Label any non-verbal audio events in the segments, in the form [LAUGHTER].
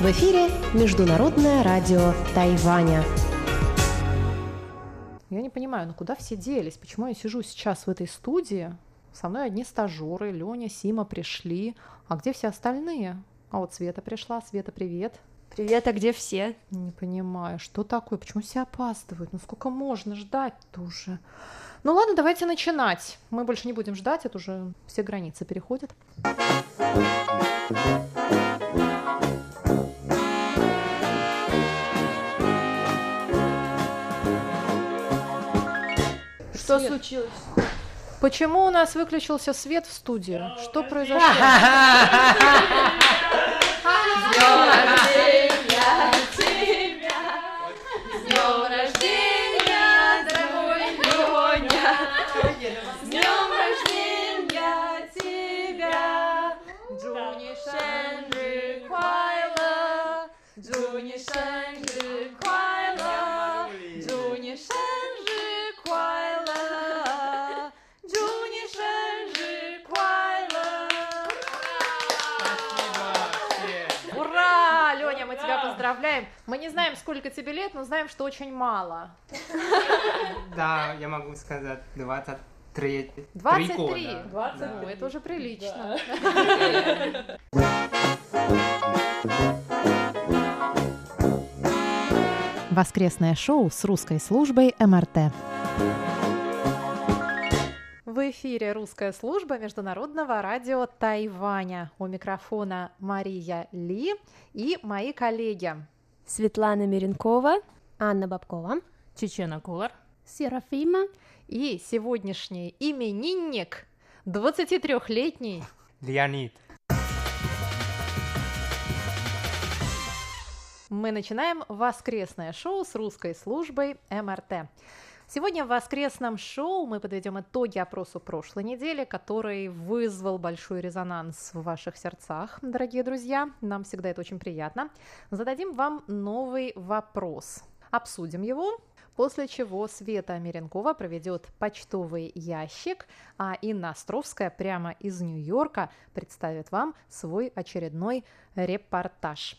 В эфире Международное радио Тайваня. Я не понимаю, ну куда все делись? Почему я сижу сейчас в этой студии? Со мной одни стажеры, Лёня, Сима пришли. А где все остальные? А вот Света пришла. Света, привет. Привет, а где все? Не понимаю, что такое? Почему все опаздывают? Ну сколько можно ждать-то уже? Ну ладно, давайте начинать. Мы больше не будем ждать, это уже все границы переходят. Что Свет. случилось? Почему у нас выключился свет в студии? Что произошло? [LAUGHS] [LAUGHS] Мы не знаем, сколько тебе лет, но знаем, что очень мало. Да, я могу сказать 23. 23. года. Ну, это уже прилично. Воскресное шоу с русской службой МРТ. В эфире русская служба международного радио Тайваня. У микрофона Мария Ли и мои коллеги. Светлана Миренкова, Анна Бабкова, Чечена Кулар. Серафима. И сегодняшний именинник 23-летний Леонид. Мы начинаем воскресное шоу с русской службой МРТ. Сегодня в воскресном шоу мы подведем итоги опросу прошлой недели, который вызвал большой резонанс в ваших сердцах, дорогие друзья. Нам всегда это очень приятно. Зададим вам новый вопрос. Обсудим его, после чего Света Миренкова проведет почтовый ящик, а Инна Островская прямо из Нью-Йорка представит вам свой очередной репортаж.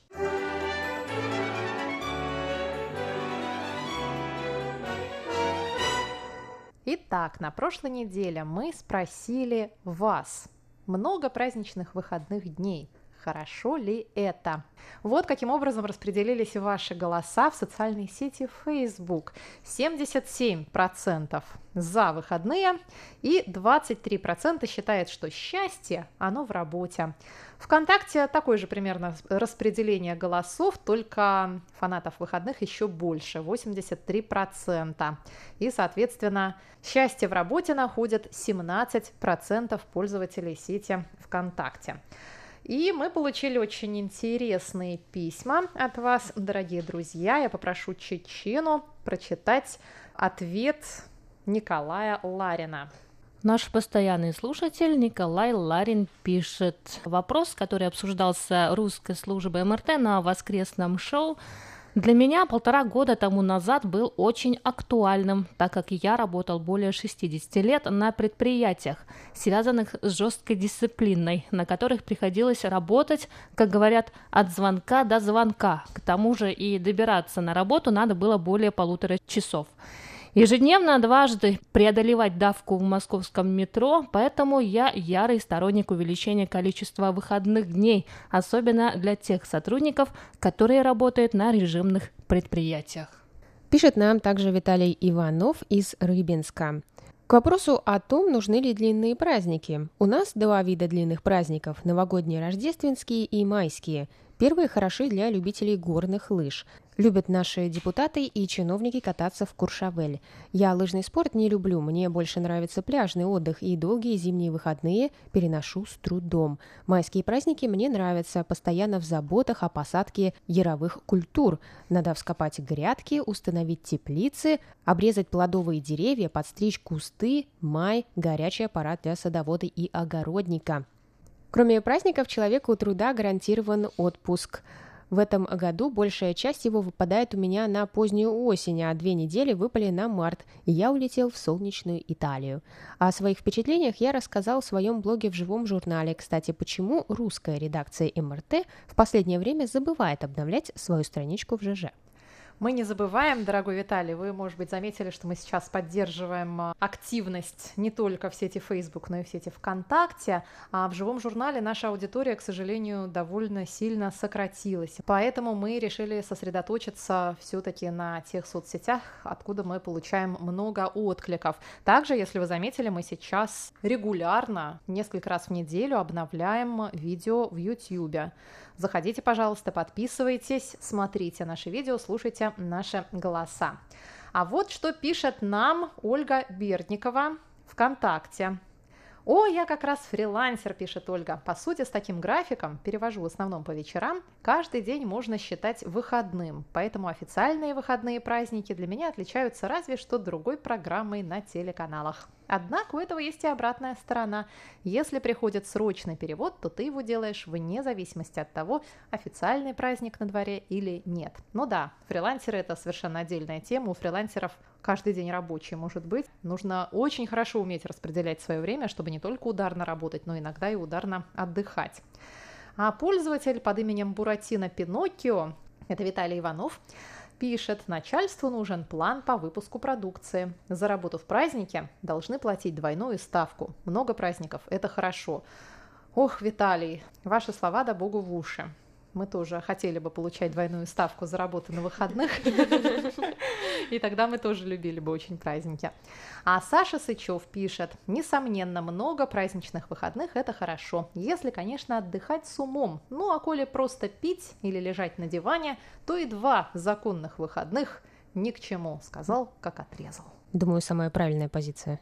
Итак, на прошлой неделе мы спросили вас, много праздничных выходных дней. Хорошо ли это? Вот каким образом распределились ваши голоса в социальной сети Facebook. 77% за выходные и 23% считает, что счастье, оно в работе. Вконтакте такое же примерно распределение голосов, только фанатов выходных еще больше, 83%. И, соответственно, счастье в работе находят 17% пользователей сети ВКонтакте. И мы получили очень интересные письма от вас, дорогие друзья. Я попрошу Чечену прочитать ответ Николая Ларина. Наш постоянный слушатель Николай Ларин пишет вопрос, который обсуждался русской службой МРТ на воскресном шоу. Для меня полтора года тому назад был очень актуальным, так как я работал более 60 лет на предприятиях, связанных с жесткой дисциплиной, на которых приходилось работать, как говорят, от звонка до звонка. К тому же и добираться на работу надо было более полутора часов. Ежедневно дважды преодолевать давку в московском метро, поэтому я ярый сторонник увеличения количества выходных дней, особенно для тех сотрудников, которые работают на режимных предприятиях. Пишет нам также Виталий Иванов из Рыбинска. К вопросу о том, нужны ли длинные праздники. У нас два вида длинных праздников – новогодние рождественские и майские. Первые хороши для любителей горных лыж. Любят наши депутаты и чиновники кататься в Куршавель. Я лыжный спорт не люблю, мне больше нравится пляжный отдых и долгие зимние выходные переношу с трудом. Майские праздники мне нравятся, постоянно в заботах о посадке яровых культур. Надо вскопать грядки, установить теплицы, обрезать плодовые деревья, подстричь кусты, май, горячий аппарат для садовода и огородника. Кроме праздников, человеку труда гарантирован отпуск. В этом году большая часть его выпадает у меня на позднюю осень, а две недели выпали на март, и я улетел в солнечную Италию. О своих впечатлениях я рассказал в своем блоге в живом журнале. Кстати, почему русская редакция МРТ в последнее время забывает обновлять свою страничку в ЖЖ. Мы не забываем, дорогой Виталий, вы, может быть, заметили, что мы сейчас поддерживаем а, активность не только в сети Facebook, но и в сети ВКонтакте, а в живом журнале наша аудитория, к сожалению, довольно сильно сократилась. Поэтому мы решили сосредоточиться все-таки на тех соцсетях, откуда мы получаем много откликов. Также, если вы заметили, мы сейчас регулярно, несколько раз в неделю обновляем видео в YouTube. Заходите, пожалуйста, подписывайтесь, смотрите наши видео, слушайте наши голоса. А вот что пишет нам Ольга Бердникова ВКонтакте. О, я как раз фрилансер, пишет Ольга. По сути, с таким графиком, перевожу в основном по вечерам, каждый день можно считать выходным. Поэтому официальные выходные праздники для меня отличаются разве что другой программой на телеканалах. Однако у этого есть и обратная сторона. Если приходит срочный перевод, то ты его делаешь вне зависимости от того, официальный праздник на дворе или нет. Ну да, фрилансеры это совершенно отдельная тема. У фрилансеров каждый день рабочий может быть. Нужно очень хорошо уметь распределять свое время, чтобы не только ударно работать, но иногда и ударно отдыхать. А пользователь под именем Буратино Пиноккио, это Виталий Иванов, пишет, начальству нужен план по выпуску продукции. За работу в празднике должны платить двойную ставку. Много праздников – это хорошо. Ох, Виталий, ваши слова да богу в уши мы тоже хотели бы получать двойную ставку за работу на выходных. [LAUGHS] И тогда мы тоже любили бы очень праздники. А Саша Сычев пишет, несомненно, много праздничных выходных – это хорошо, если, конечно, отдыхать с умом. Ну, а коли просто пить или лежать на диване, то и два законных выходных ни к чему, сказал, как отрезал. Думаю, самая правильная позиция.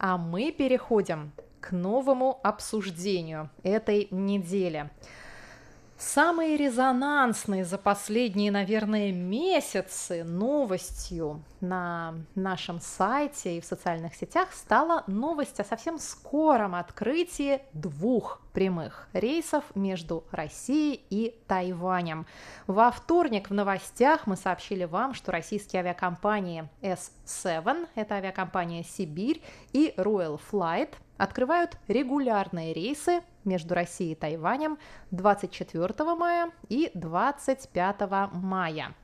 А мы переходим к новому обсуждению этой недели. Самой резонансной за последние, наверное, месяцы новостью на нашем сайте и в социальных сетях стала новость о совсем скором открытии двух прямых рейсов между Россией и Тайванем. Во вторник в новостях мы сообщили вам, что российские авиакомпании S7, это авиакомпания «Сибирь», и Royal Flight – открывают регулярные рейсы между Россией и Тайванем 24 мая и 25 мая.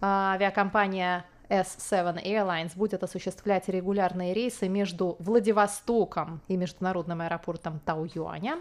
А, авиакомпания S7 Airlines будет осуществлять регулярные рейсы между Владивостоком и международным аэропортом Тау-Юаня.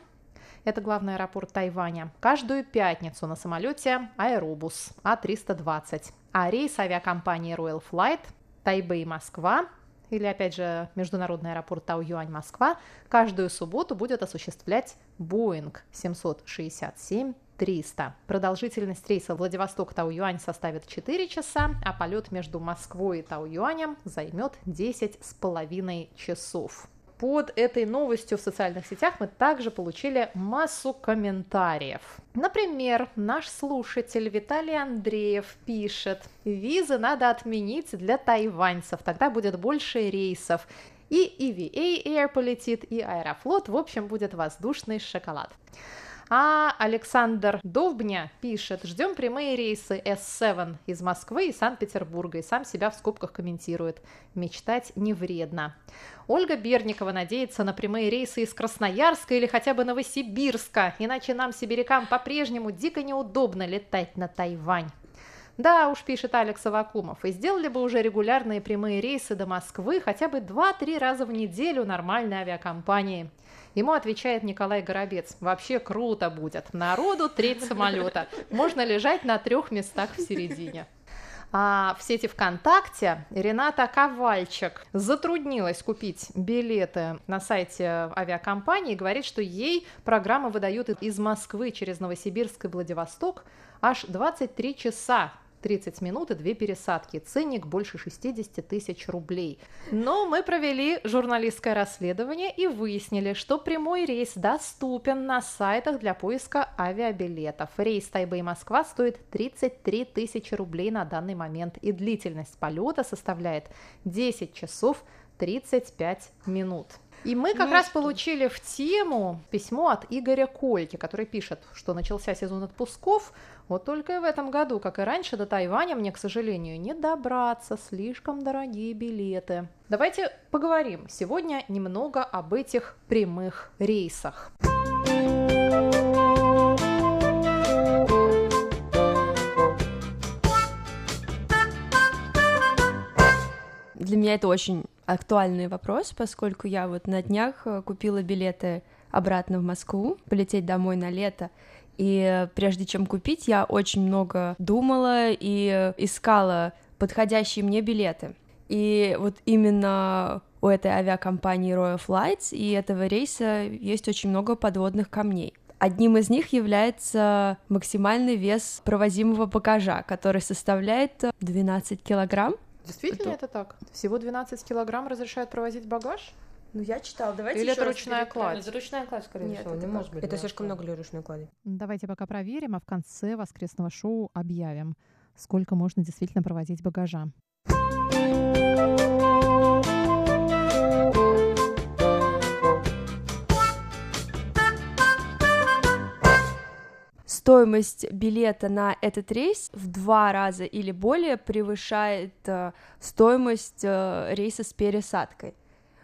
Это главный аэропорт Тайваня. Каждую пятницу на самолете Аэробус А320. А рейс авиакомпании Royal Flight Тайбэй-Москва или, опять же, международный аэропорт Тау-Юань Москва, каждую субботу будет осуществлять Boeing 767 300. Продолжительность рейса Владивосток-Тау-Юань составит 4 часа, а полет между Москвой и Тау-Юанем займет 10 с половиной часов под этой новостью в социальных сетях мы также получили массу комментариев. Например, наш слушатель Виталий Андреев пишет, визы надо отменить для тайваньцев, тогда будет больше рейсов. И EVA Air полетит, и Аэрофлот, в общем, будет воздушный шоколад. А Александр Довбня пишет, ждем прямые рейсы S7 из Москвы и Санкт-Петербурга, и сам себя в скобках комментирует. Мечтать не вредно. Ольга Берникова надеется на прямые рейсы из Красноярска или хотя бы Новосибирска, иначе нам, сибирякам, по-прежнему дико неудобно летать на Тайвань. Да уж, пишет Алекс Авакумов, и сделали бы уже регулярные прямые рейсы до Москвы хотя бы 2-3 раза в неделю нормальной авиакомпании. Ему отвечает Николай Горобец. Вообще круто будет. Народу треть самолета. Можно лежать на трех местах в середине. А в сети ВКонтакте Рената Ковальчик затруднилась купить билеты на сайте авиакомпании и говорит, что ей программа выдают из Москвы через Новосибирск и Владивосток аж 23 часа 30 минут и две пересадки. Ценник больше 60 тысяч рублей. Но мы провели журналистское расследование и выяснили, что прямой рейс доступен на сайтах для поиска авиабилетов. Рейс Тайбэй-Москва стоит 33 тысячи рублей на данный момент, и длительность полета составляет 10 часов 35 минут. И мы как Ну, раз что? получили в тему письмо от Игоря Кольки, который пишет, что начался сезон отпусков, вот только и в этом году, как и раньше, до Тайваня мне, к сожалению, не добраться, слишком дорогие билеты. Давайте поговорим сегодня немного об этих прямых рейсах. Для меня это очень актуальный вопрос, поскольку я вот на днях э, купила билеты обратно в Москву, полететь домой на лето. И прежде чем купить, я очень много думала и искала подходящие мне билеты. И вот именно у этой авиакомпании Royal Flights и этого рейса есть очень много подводных камней. Одним из них является максимальный вес провозимого багажа, который составляет э, 12 килограмм. Действительно Это- это так? Всего 12 килограмм разрешают провозить багаж? Ну, я читала, давайте Или это ручная кладь? Это ручная кладь, скорее Нет, всего, это не как? может быть. Это слишком много для ручной клади. Давайте пока проверим, а в конце воскресного шоу объявим, сколько можно действительно провозить багажа. Стоимость билета на этот рейс в два раза или более превышает э, стоимость э, рейса с пересадкой.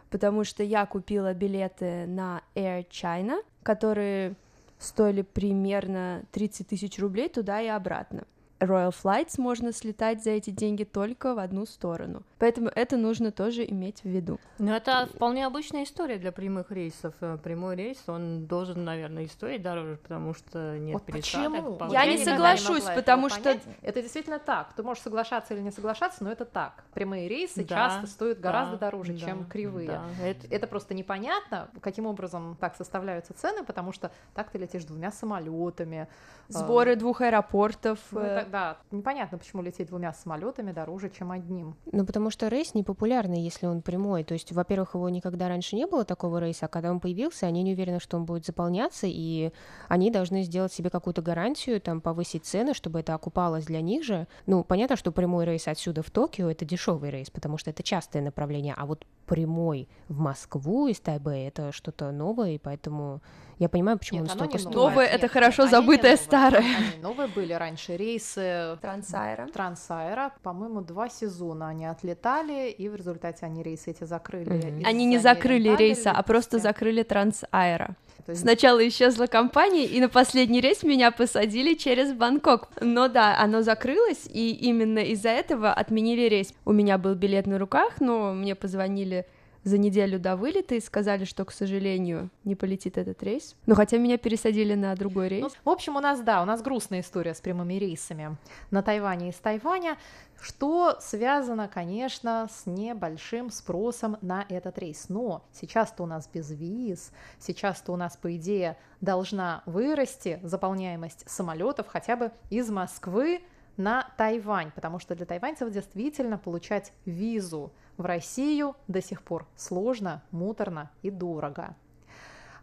Потому что я купила билеты на Air China, которые стоили примерно 30 тысяч рублей туда и обратно. Royal Flights можно слетать за эти деньги только в одну сторону. Поэтому это нужно тоже иметь в виду. Ну, это вполне обычная история для прямых рейсов. Э, Прямой рейс, он должен, наверное, и стоить дороже, потому что нет Вот пересадок. почему? по Я не соглашусь, могла потому что- понять. Это действительно так. Ты можешь соглашаться или не соглашаться, но это так. Прямые рейсы Да, часто стоят да, гораздо дороже, да, чем кривые. да. Это- Это просто непонятно, каким образом так составляются цены, потому что так ты летишь двумя самолетами. Сборы двух аэропортов. Ну, э, да, непонятно, почему лететь двумя самолетами дороже, чем одним. Ну, потому что рейс непопулярный, если он прямой. То есть, во-первых, его никогда раньше не было такого рейса, а когда он появился, они не уверены, что он будет заполняться, и они должны сделать себе какую-то гарантию, там, повысить цены, чтобы это окупалось для них же. Ну, понятно, что прямой рейс отсюда в Токио — это дешевый рейс, потому что это частое направление, а вот прямой в Москву из Тайбэя — это что-то новое, и поэтому я понимаю, почему Нет, он столько не стоит. новое. Это Нет, хорошо они не забытое новые. старое. Они новые были раньше. Рейсы Трансайра. Трансайра, по-моему, два сезона они отлетали, и в результате они рейсы эти закрыли. Из-за Они не закрыли рейса, а просто закрыли Трансайра. Есть Сначала исчезла компания, и на последний рейс меня посадили через Бангкок. Но да, оно закрылось, и именно из-за этого отменили рейс. У меня был билет на руках, но мне позвонили за неделю до вылета и сказали, что, к сожалению, не полетит этот рейс. Но хотя меня пересадили на другой рейс. Ну, в общем, у нас, да, у нас грустная история с прямыми рейсами на Тайване из Тайваня, что связано, конечно, с небольшим спросом на этот рейс. Но сейчас-то у нас без виз, сейчас-то у нас, по идее, должна вырасти заполняемость самолетов хотя бы из Москвы на Тайвань, потому что для тайваньцев действительно получать визу в Россию до сих пор сложно, муторно и дорого.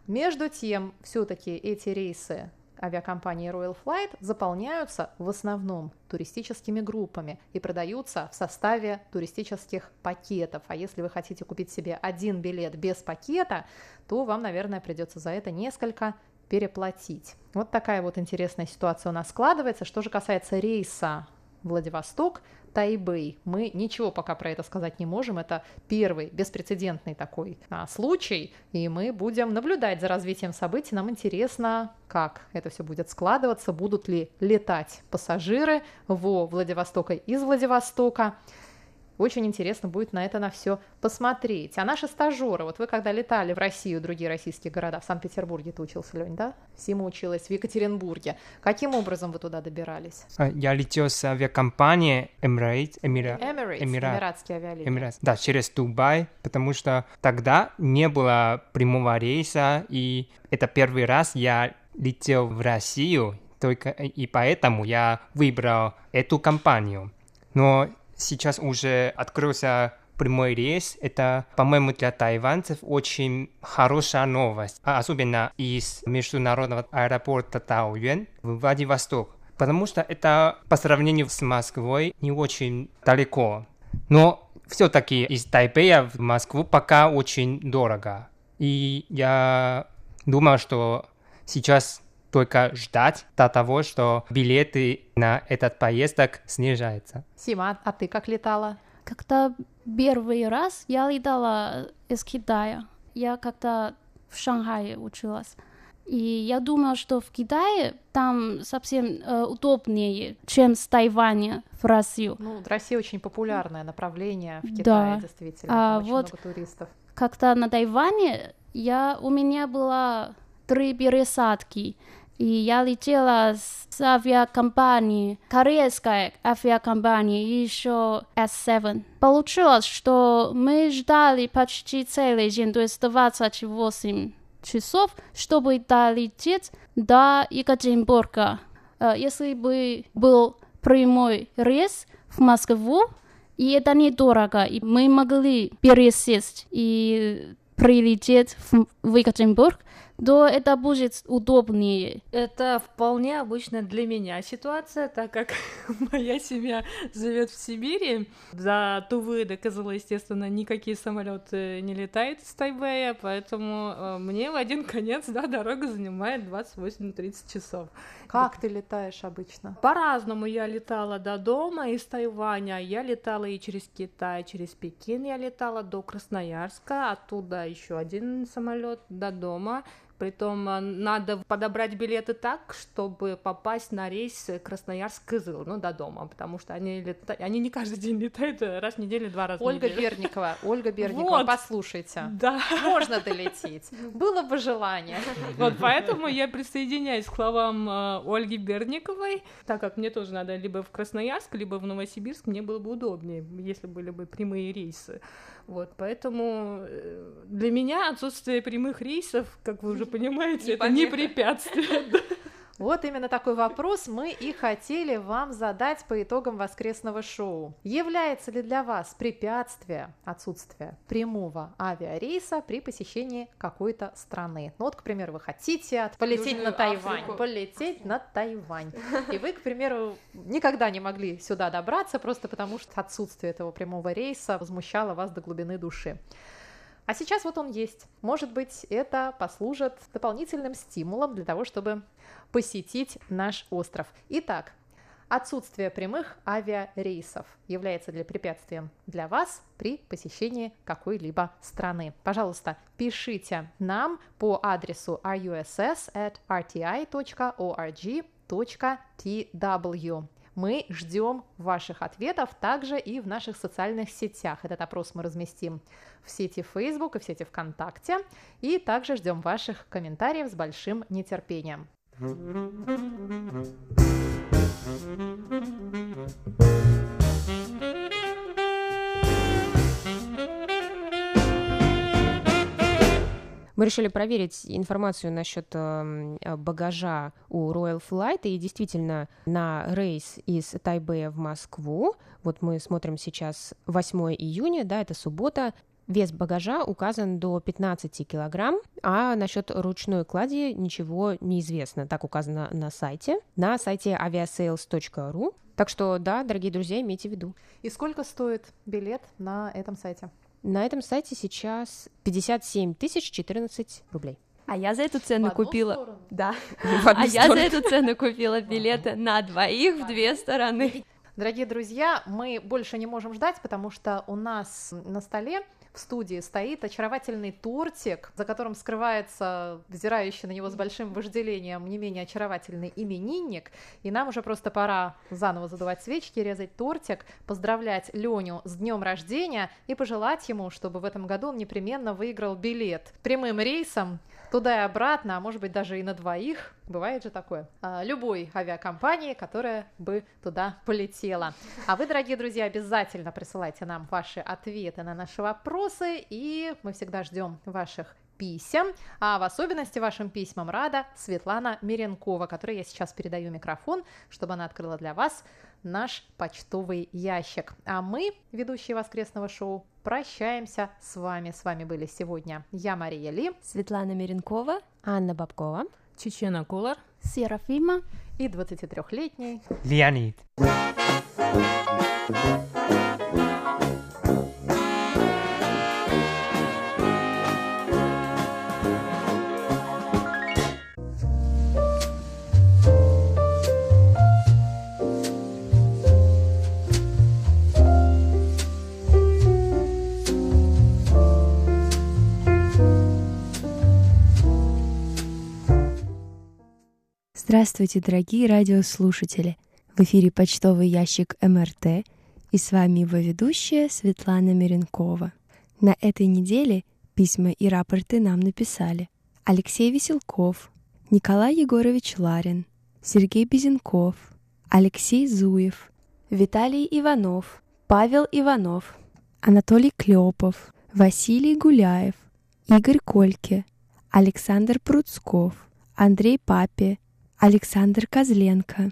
Между тем, все-таки эти рейсы авиакомпании Royal Flight заполняются в основном туристическими группами и продаются в составе туристических пакетов. А если вы хотите купить себе один билет без пакета, то вам, наверное, придется за это несколько переплатить. Вот такая вот интересная ситуация у нас складывается. Что же касается рейса Владивосток, Тайбэй. Мы ничего пока про это сказать не можем. Это первый беспрецедентный такой а, случай, и мы будем наблюдать за развитием событий. Нам интересно, как это все будет складываться, будут ли летать пассажиры во Владивостока из Владивостока. Очень интересно будет на это на все посмотреть. А наши стажеры, вот вы когда летали в Россию, другие российские города, в Санкт-Петербурге ты учился, Лень, да? Сима училась в Екатеринбурге. Каким образом вы туда добирались? А, Я летел с авиакомпании Emirates, Эмира... Emirates, Эмират. эмиратские авиалинии. Эмират. Да, через Дубай, потому что тогда не было прямого рейса, и это первый раз я летел в Россию, то только и поэтому я выбрал эту компанию. Но сейчас уже открылся прямой рейс. Это, по-моему, для тайванцев очень хорошая новость, а особенно из международного аэропорта Таоюэн в Владивосток. Потому что это по сравнению с Москвой не очень далеко. Но все-таки из Тайпея в Москву пока очень дорого. И я думаю, что сейчас только ждать до того, что билеты на этот поездок снижаются. Сима, а ты как летала? Когда первый раз я летала из Китая, я как-то в Шанхае училась. И я думала, что в Китае там совсем э, удобнее, чем с Тайваня в Россию. Ну, Россия очень популярное направление в Китае, Да. действительно. А Там очень вот- много туристов. Когда на Тайване я, у меня было три пересадки, и я летела с авиакомпании, корейской авиакомпании, еще S7. Получилось, что мы ждали почти целый день, то есть 28 часов, чтобы долететь до Екатеринбурга. Э, Если бы был прямой рейс в Москву, и это недорого, и мы могли пересесть и прилететь в Екатеринбург, то это будет удобнее. Это вполне обычно для меня ситуация, так как [LAUGHS] моя семья живет в Сибири. До Тувы, до Кызыла, естественно, никакие самолеты не летают из Тайбэя, поэтому э, мне в один конец, да, дорога занимает 28-30 часов. Как ты летаешь обычно? По-разному я летала до дома из Тайваня, я летала и через Китай, через Пекин я летала до Красноярска, оттуда еще один самолет до дома. Притом э, надо подобрать билеты так, чтобы попасть на рейс Красноярск-Кызыл, ну, до дома, потому что они, лета... они не каждый день летают, э, раз в неделю, два раза в Ольга неделю. Берникова, Ольга Берникова, Вот. послушайте. Да, Можно долететь. Было бы желание. вот поэтому я присоединяюсь к словам э, Ольги Берниковой, так как мне тоже надо либо в Красноярск, либо в Новосибирск, мне было бы удобнее, если были бы прямые рейсы. Вот, поэтому э, для меня отсутствие прямых рейсов, как вы уже понимаете, это не препятствие. [LAUGHS] Вот именно такой вопрос мы и хотели вам задать по итогам воскресного шоу. Является ли для вас препятствие отсутствие прямого авиарейса при посещении какой-то страны? Ну вот, к примеру, вы хотите от- полететь на Южную Тайвань, Африку. полететь на Тайвань, и вы, к примеру, никогда не могли сюда добраться просто потому, что отсутствие этого прямого рейса возмущало вас до глубины души. А сейчас вот он есть. Может быть, это послужит дополнительным стимулом для того, чтобы посетить наш остров. Итак, отсутствие прямых авиарейсов является ли препятствием для вас при посещении какой-либо страны. Пожалуйста, пишите нам по адресу russ@rti.org.tw. Мы ждем ваших ответов также и в наших социальных сетях. Этот опрос мы разместим в сети Facebook и в сети ВКонтакте. И также ждем ваших комментариев с большим нетерпением. Мы решили проверить информацию насчет эм, э, багажа у Royal Flight, и действительно на рейс из Тайбэя в Москву, вот мы смотрим сейчас 8 июня, да, это суббота, Вес багажа указан до 15 килограмм, а насчет ручной клади ничего не известно. Так указано на сайте, на сайте aviasales.ru. Так что, да, дорогие друзья, имейте в виду. И сколько стоит билет на этом сайте? На этом сайте сейчас 57 тысяч 14 рублей. А я за эту цену купила. сторону? Да. [LAUGHS] А я за эту цену купила билеты на двоих в две стороны. Дорогие друзья, мы больше не можем ждать, потому что у нас на столе в студии стоит очаровательный тортик, за которым скрывается взирающий на него с большим вожделением не менее очаровательный именинник. И нам уже просто пора заново задувать свечки, резать тортик, поздравлять Леню с днем рождения и пожелать ему, чтобы в этом году он непременно выиграл билет прямым рейсом туда и обратно, а может быть даже и на двоих. Бывает же такое. А, любой авиакомпании, которая бы туда полетела. А вы, дорогие друзья, обязательно присылайте нам ваши ответы на наши вопросы, и мы всегда ждем ваших писем, а в особенности вашим письмам рада Светлана Миренкова, которой я сейчас передаю микрофон, чтобы она открыла для вас наш почтовый ящик. А мы, ведущие воскресного шоу, прощаемся с вами. С вами были сегодня я, Мария Ли, Светлана Миренкова, Анна Бабкова. Чечена Кулар. Серафима. и 23-летний Леонид. Здравствуйте, дорогие радиослушатели! В эфире почтовый ящик МРТ, и с вами его ведущая Светлана Миренкова. На этой неделе письма и рапорты нам написали Алексей Веселков, Николай Егорович Ларин, Сергей Безенков, Алексей Зуев, Виталий Иванов, Павел Иванов, Анатолий Клепов, Василий Гуляев, Игорь Кольке, Александр Пруцков, Андрей Папе, Александр Козленко,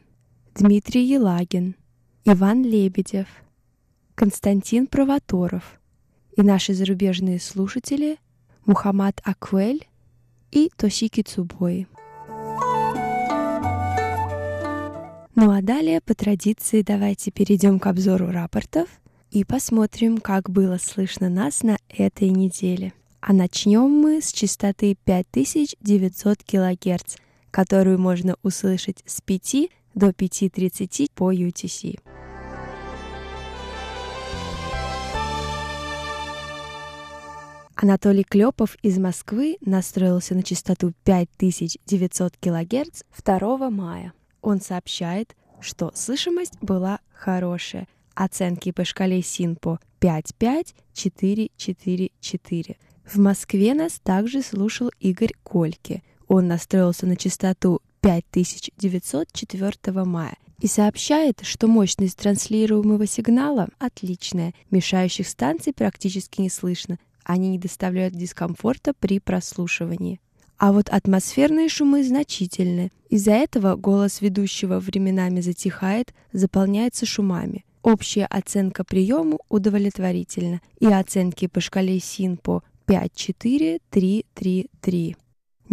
Дмитрий Елагин, Иван Лебедев, Константин Провоторов и наши зарубежные слушатели Мухаммад Аквель и Тосики Цубои. Ну а далее, по традиции, давайте перейдем к обзору рапортов и посмотрим, как было слышно нас на этой неделе. А начнем мы с частоты 5900 кГц, которую можно услышать с 5 до 5.30 по UTC. Анатолий Клепов из Москвы настроился на частоту 5900 кГц 2 мая. Он сообщает, что слышимость была хорошая. Оценки по шкале СИНПО 5-5-4-4-4. В Москве нас также слушал Игорь Кольке. Он настроился на частоту 5904 мая и сообщает, что мощность транслируемого сигнала отличная, мешающих станций практически не слышно, они не доставляют дискомфорта при прослушивании. А вот атмосферные шумы значительны. Из-за этого голос ведущего временами затихает, заполняется шумами. Общая оценка приему удовлетворительна, и оценки по шкале СИНПО 5-4-3-3-3.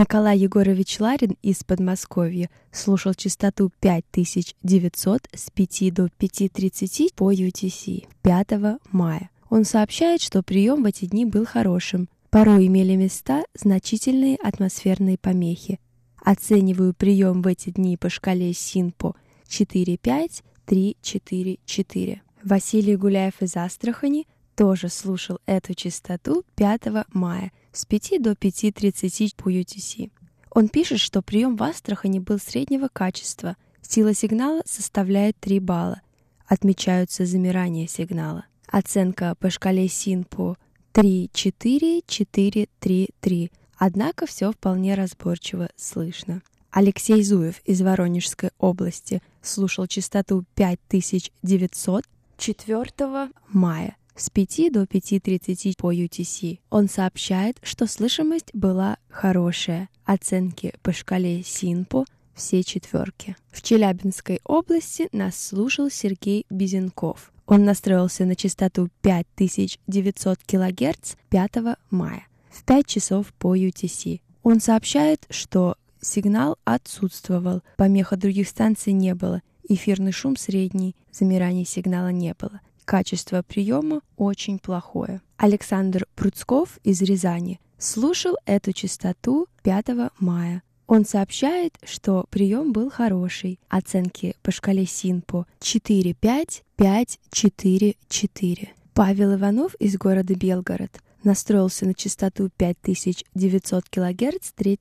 Николай Егорович Ларин из Подмосковья слушал частоту 5900 с 5 до 5.30 по UTC 5 мая. Он сообщает, что прием в эти дни был хорошим. Порой имели места значительные атмосферные помехи. Оцениваю прием в эти дни по шкале СИНПО 4-5-3-4-4. Василий Гуляев из Астрахани тоже слушал эту частоту 5 мая с 5 до 5.30 по UTC. Он пишет, что прием в Астрахани был среднего качества. Сила сигнала составляет 3 балла. Отмечаются замирания сигнала. Оценка по шкале СИНПО 3-4-4-3-3. Однако все вполне разборчиво слышно. Алексей Зуев из Воронежской области слушал частоту 5900 4 мая с 5 до 5.30 по UTC. Он сообщает, что слышимость была хорошая. Оценки по шкале СИНПО все четверки. В Челябинской области нас слушал Сергей Безенков. Он настроился на частоту 5900 кГц 5 мая в 5 часов по UTC. Он сообщает, что сигнал отсутствовал, помех от других станций не было, эфирный шум средний, замираний сигнала не было. Качество приема очень плохое. Александр Пруцков из Рязани слушал эту частоту 5 мая он сообщает, что прием был хороший. Оценки по шкале СИНПО 4-5-5-4-4. Павел Иванов из города Белгород настроился на частоту 5900 кГц 3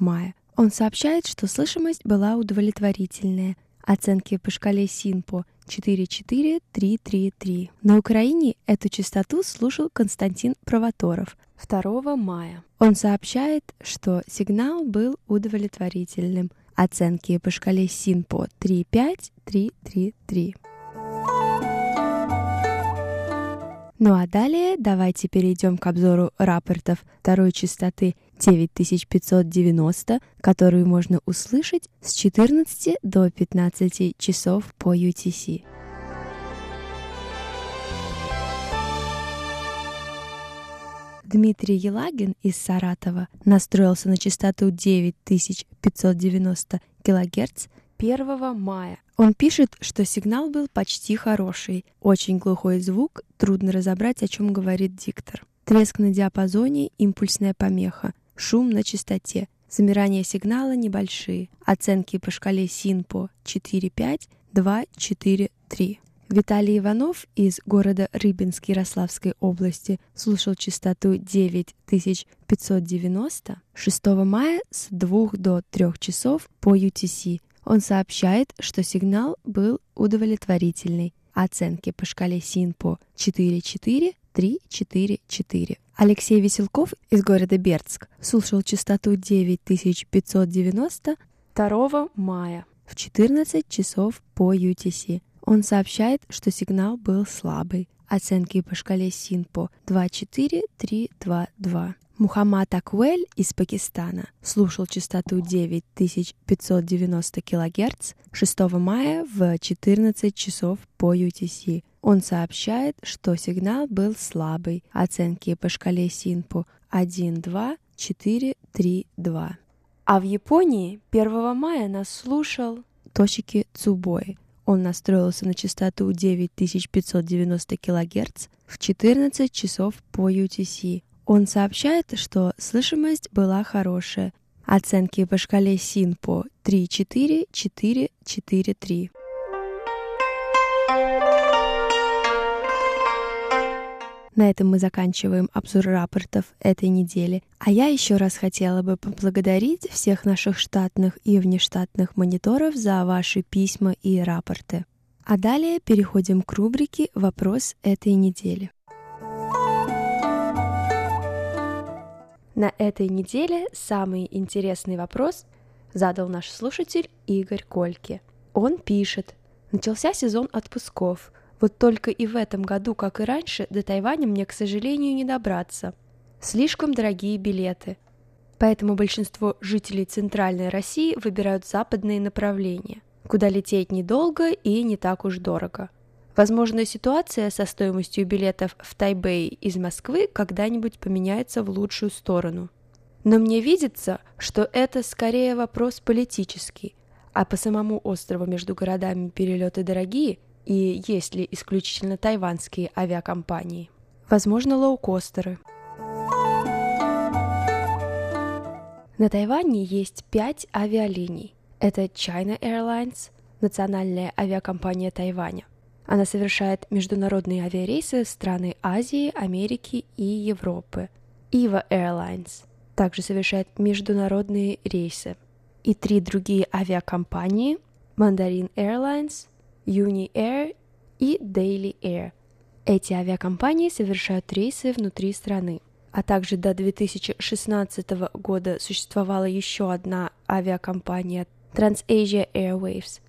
мая. Он сообщает, что слышимость была удовлетворительная. Оценки по шкале СИНПО 44333. На Украине эту частоту слушал Константин Провоторов 2 мая. Он сообщает, что сигнал был удовлетворительным. Оценки по шкале СИНПО 35333. Ну а далее давайте перейдем к обзору рапортов второй частоты 9590, которую можно услышать с 14 до 15 часов по UTC. Дмитрий Елагин из Саратова настроился на частоту 9590 кГц 1 мая. Он пишет, что сигнал был почти хороший, очень глухой звук, трудно разобрать, о чем говорит диктор. Треск на диапазоне, импульсная помеха, шум на частоте, замирание сигнала небольшие, оценки по шкале СИНПО 4,5, 2, 4, 3. Виталий Иванов из города Рыбинск Ярославской области слушал частоту 9590 6 мая с 2 до 3 часов по UTC. Он сообщает, что сигнал был удовлетворительный. Оценки по шкале СИНПО 4,4, 3,4,4. Алексей Веселков из города Бердск слушал частоту 9590 2 мая в 14 часов по UTC. Он сообщает, что сигнал был слабый. Оценки по шкале СИНПО 24322. Мухаммад Аквель из Пакистана слушал частоту 9590 кГц 6 мая в 14 часов по UTC. Он сообщает, что сигнал был слабый. Оценки по шкале СИНПО 1, 2, 4, 3, 2. А в Японии 1 мая нас слушал Тошики Цубой. Он настроился на частоту 9590 кГц в 14 часов по UTC. Он сообщает, что слышимость была хорошая. Оценки по шкале СИНПО 3-4, 4-4-3. На этом мы заканчиваем обзор рапортов этой недели. А я еще раз хотела бы поблагодарить всех наших штатных и внештатных мониторов за ваши письма и рапорты. А далее переходим к рубрике «Вопрос этой недели». На этой неделе самый интересный вопрос задал наш слушатель Игорь Кольки. Он пишет, начался сезон отпусков – вот только и в этом году, как и раньше, до Тайваня мне, к сожалению, не добраться. Слишком дорогие билеты. Поэтому большинство жителей Центральной России выбирают западные направления, куда лететь недолго и не так уж дорого. Возможно, ситуация со стоимостью билетов в Тайбэй из Москвы когда-нибудь поменяется в лучшую сторону. Но мне видится, что это скорее вопрос политический, а по самому острову между городами перелеты дорогие – и есть ли исключительно тайванские авиакомпании? Возможно, лоукостеры. На Тайване есть пять авиалиний. Это China Airlines, национальная авиакомпания Тайваня. Она совершает международные авиарейсы в страны Азии, Америки и Европы. Eva Airlines также совершает международные рейсы. И три другие авиакомпании – Mandarin Airlines, Uni Air и Daily Air. Эти авиакомпании совершают рейсы внутри страны. А также до 2016 года существовала еще одна авиакомпания TransAsia Airwaves,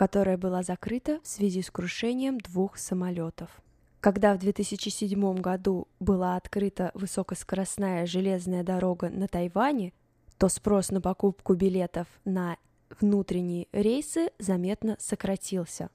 которая была закрыта в связи с крушением двух самолетов. Когда в 2007 году была открыта высокоскоростная железная дорога на Тайване, то спрос на покупку билетов на внутренние рейсы заметно сократился.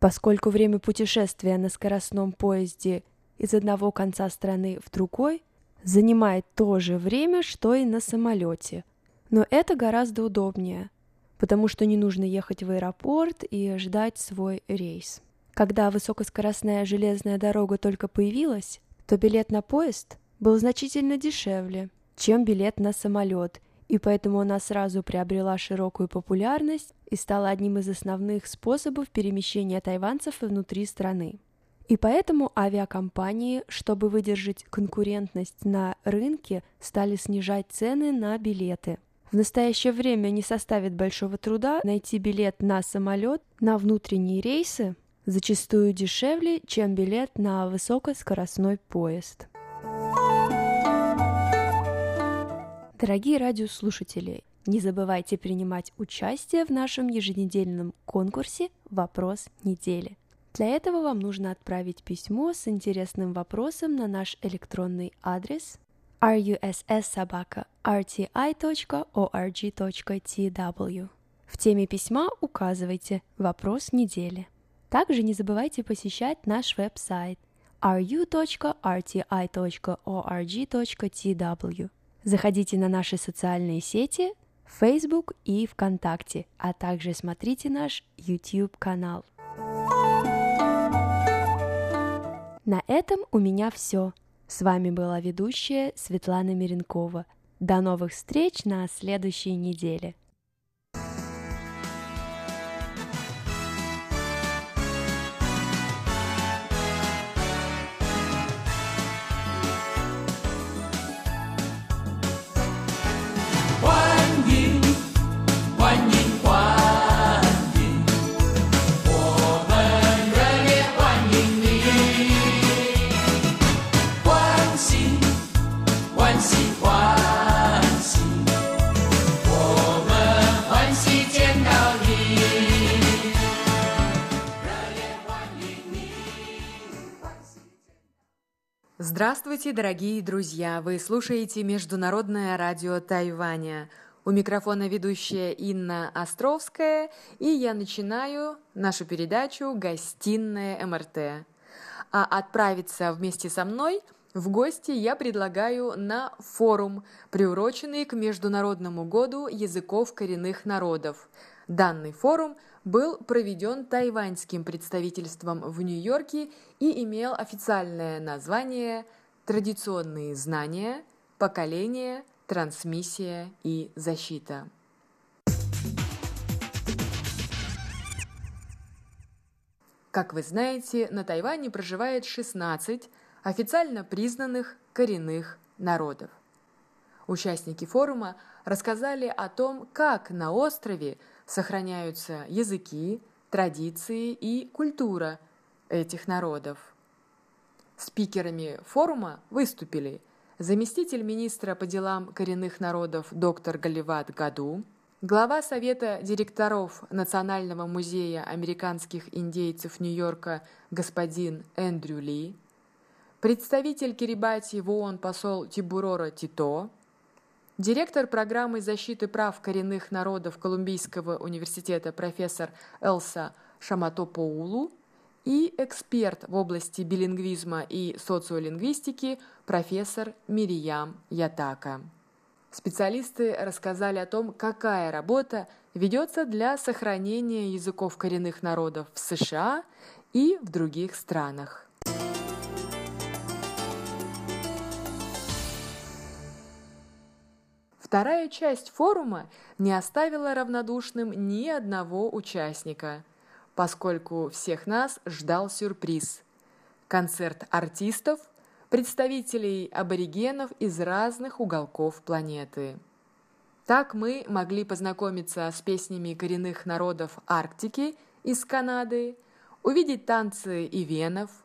Поскольку время путешествия на скоростном поезде из одного конца страны в другой занимает то же время, что и на самолете. Но это гораздо удобнее, потому что не нужно ехать в аэропорт и ждать свой рейс. Когда высокоскоростная железная дорога только появилась, то билет на поезд был значительно дешевле, чем билет на самолет, и поэтому она сразу приобрела широкую популярность и стала одним из основных способов перемещения тайванцев внутри страны. И поэтому авиакомпании, чтобы выдержать конкурентность на рынке, стали снижать цены на билеты. В настоящее время не составит большого труда найти билет на самолет на внутренние рейсы, зачастую дешевле, чем билет на высокоскоростной поезд. Дорогие радиослушатели, не забывайте принимать участие в нашем еженедельном конкурсе «Вопрос недели». Для этого вам нужно отправить письмо с интересным вопросом на наш электронный адрес russsobaka.rti.org.tw. В теме письма указывайте «Вопрос недели». Также не забывайте посещать наш веб-сайт ru.rti.org.tw. Заходите на наши социальные сети Facebook и ВКонтакте, а также смотрите наш YouTube-канал. На этом у меня все. С вами была ведущая Светлана Миренкова. До новых встреч на следующей неделе. Здравствуйте, дорогие друзья! Вы слушаете Международное радио Тайваня. У микрофона ведущая Инна Островская, и я начинаю нашу передачу «Гостиная МРТ». А отправиться вместе со мной в гости я предлагаю на форум, приуроченный к Международному году языков коренных народов. Данный форум – был проведен тайваньским представительством в Нью-Йорке и имел официальное название «Традиционные знания, поколение, трансмиссия и защита». Как вы знаете, на Тайване проживает 16 официально признанных коренных народов. Участники форума рассказали о том, как на острове – сохраняются языки, традиции и культура этих народов. Спикерами форума выступили заместитель министра по делам коренных народов доктор Галиват Гаду, глава Совета директоров Национального музея американских индейцев Нью-Йорка господин Эндрю Ли, представитель Кирибати в ООН посол Тибурора Тито, Директор программы защиты прав коренных народов Колумбийского университета профессор Элса Шаматопоулу и эксперт в области билингвизма и социолингвистики профессор Мириям Ятака. Специалисты рассказали о том, какая работа ведется для сохранения языков коренных народов в США и в других странах. Вторая часть форума не оставила равнодушным ни одного участника, поскольку всех нас ждал сюрприз – концерт артистов, представителей аборигенов из разных уголков планеты. Так мы могли познакомиться с песнями коренных народов Арктики из Канады, увидеть танцы ивенов –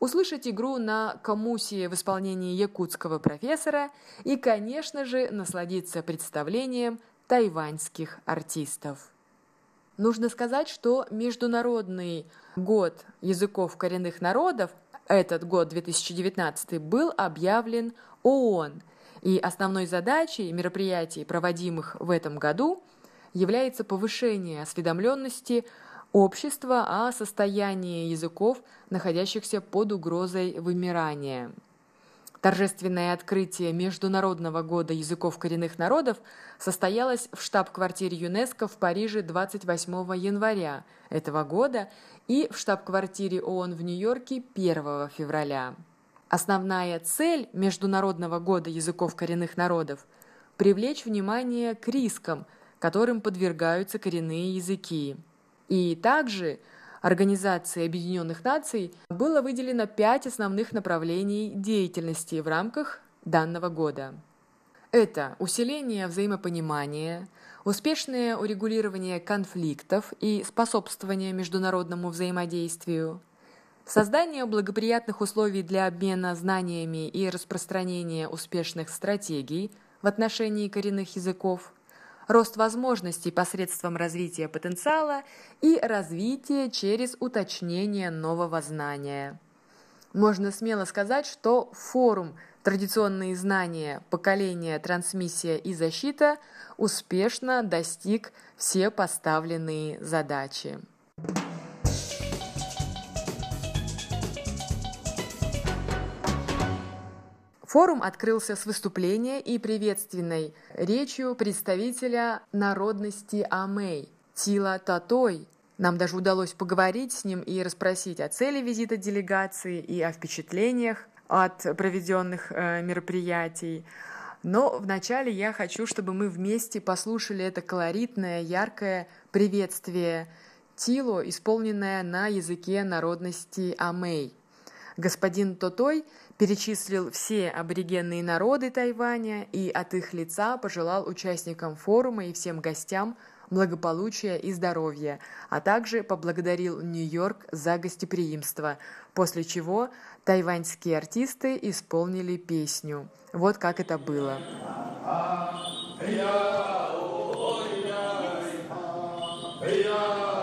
услышать игру на камусе в исполнении якутского профессора и, конечно же, насладиться представлением тайваньских артистов. Нужно сказать, что Международный год языков коренных народов, этот год 2019, был объявлен ООН, и основной задачей мероприятий, проводимых в этом году, является повышение осведомленности общества о состоянии языков, находящихся под угрозой вымирания. Торжественное открытие Международного года языков коренных народов состоялось в штаб-квартире ЮНЕСКО в Париже 28 января этого года и в штаб-квартире ООН в Нью-Йорке 1 февраля. Основная цель Международного года языков коренных народов – привлечь внимание к рискам, которым подвергаются коренные языки – и также Организации Объединенных Наций было выделено пять основных направлений деятельности в рамках данного года. Это усиление взаимопонимания, успешное урегулирование конфликтов и способствование международному взаимодействию, создание благоприятных условий для обмена знаниями и распространения успешных стратегий в отношении коренных языков – рост возможностей посредством развития потенциала и развитие через уточнение нового знания. Можно смело сказать, что форум Традиционные знания, поколение, трансмиссия и защита успешно достиг все поставленные задачи. Форум открылся с выступления и приветственной речью представителя народности Амей Тила Татой. Нам даже удалось поговорить с ним и расспросить о цели визита делегации и о впечатлениях от проведенных э, мероприятий. Но вначале я хочу, чтобы мы вместе послушали это колоритное, яркое приветствие Тило, исполненное на языке народности Амей. Господин Тотой перечислил все аборигенные народы Тайваня и от их лица пожелал участникам форума и всем гостям благополучия и здоровья, а также поблагодарил Нью-Йорк за гостеприимство, после чего тайваньские артисты исполнили песню. Вот как это было. Yeah.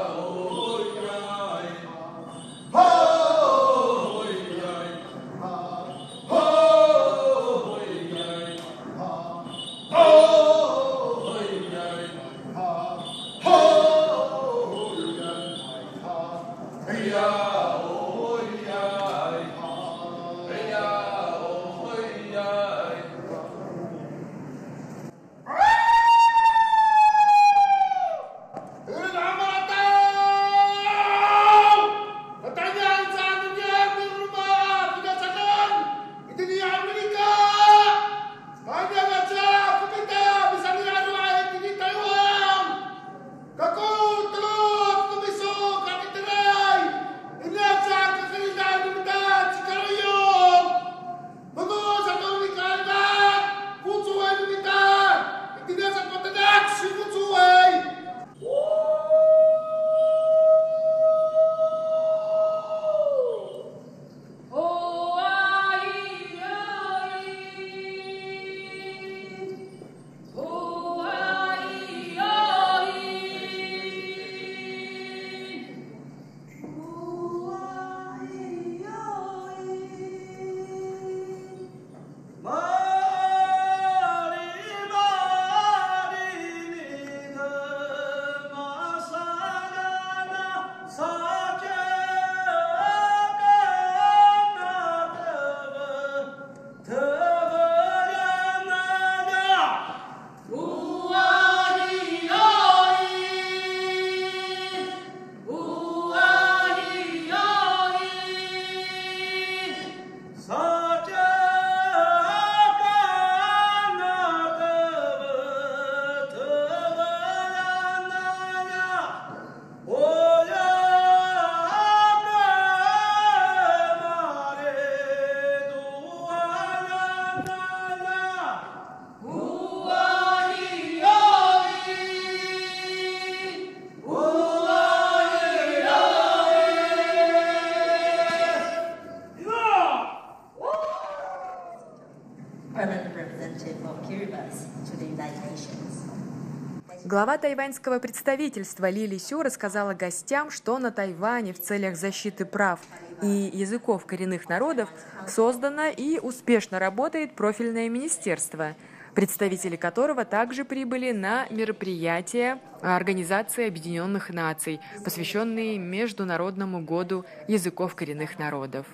Глава тайваньского представительства Ли Ли Сю рассказала гостям, что на Тайване в целях защиты прав и языков коренных народов создано и успешно работает профильное министерство, представители которого также прибыли на мероприятие Организации Объединенных Наций, посвященные Международному году языков коренных народов.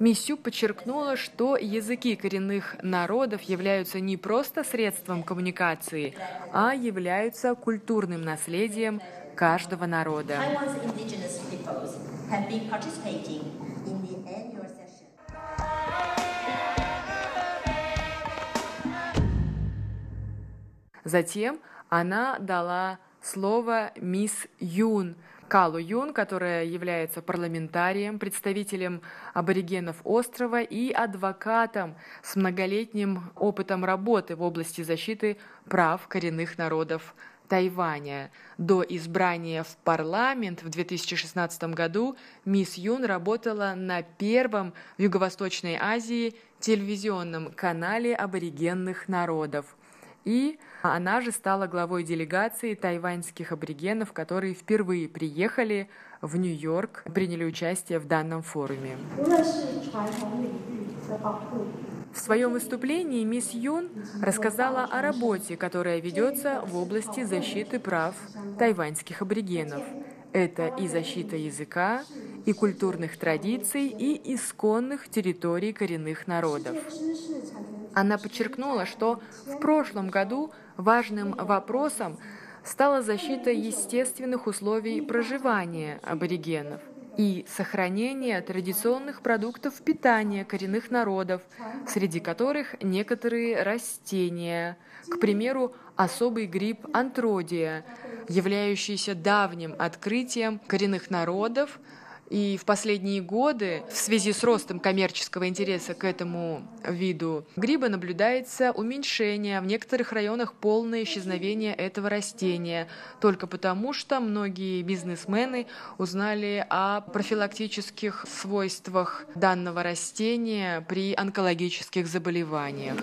Миссю подчеркнула, что языки коренных народов являются не просто средством коммуникации, а являются культурным наследием каждого народа. Затем она дала слово мисс Юн – Калу Юн, которая является парламентарием, представителем аборигенов острова и адвокатом с многолетним опытом работы в области защиты прав коренных народов Тайваня. До избрания в парламент в 2016 году мисс Юн работала на первом в Юго-Восточной Азии телевизионном канале аборигенных народов. И она же стала главой делегации тайваньских аборигенов, которые впервые приехали в Нью-Йорк, приняли участие в данном форуме. В своем выступлении мисс Юн рассказала о работе, которая ведется в области защиты прав тайваньских аборигенов. Это и защита языка, и культурных традиций, и исконных территорий коренных народов. Она подчеркнула, что в прошлом году важным вопросом стала защита естественных условий проживания аборигенов и сохранение традиционных продуктов питания коренных народов, среди которых некоторые растения, к примеру, особый гриб антродия, являющийся давним открытием коренных народов, и в последние годы в связи с ростом коммерческого интереса к этому виду гриба наблюдается уменьшение, в некоторых районах полное исчезновение этого растения, только потому что многие бизнесмены узнали о профилактических свойствах данного растения при онкологических заболеваниях.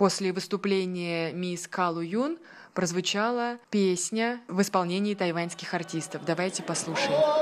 После выступления мисс Калу Юн прозвучала песня в исполнении тайваньских артистов. Давайте послушаем.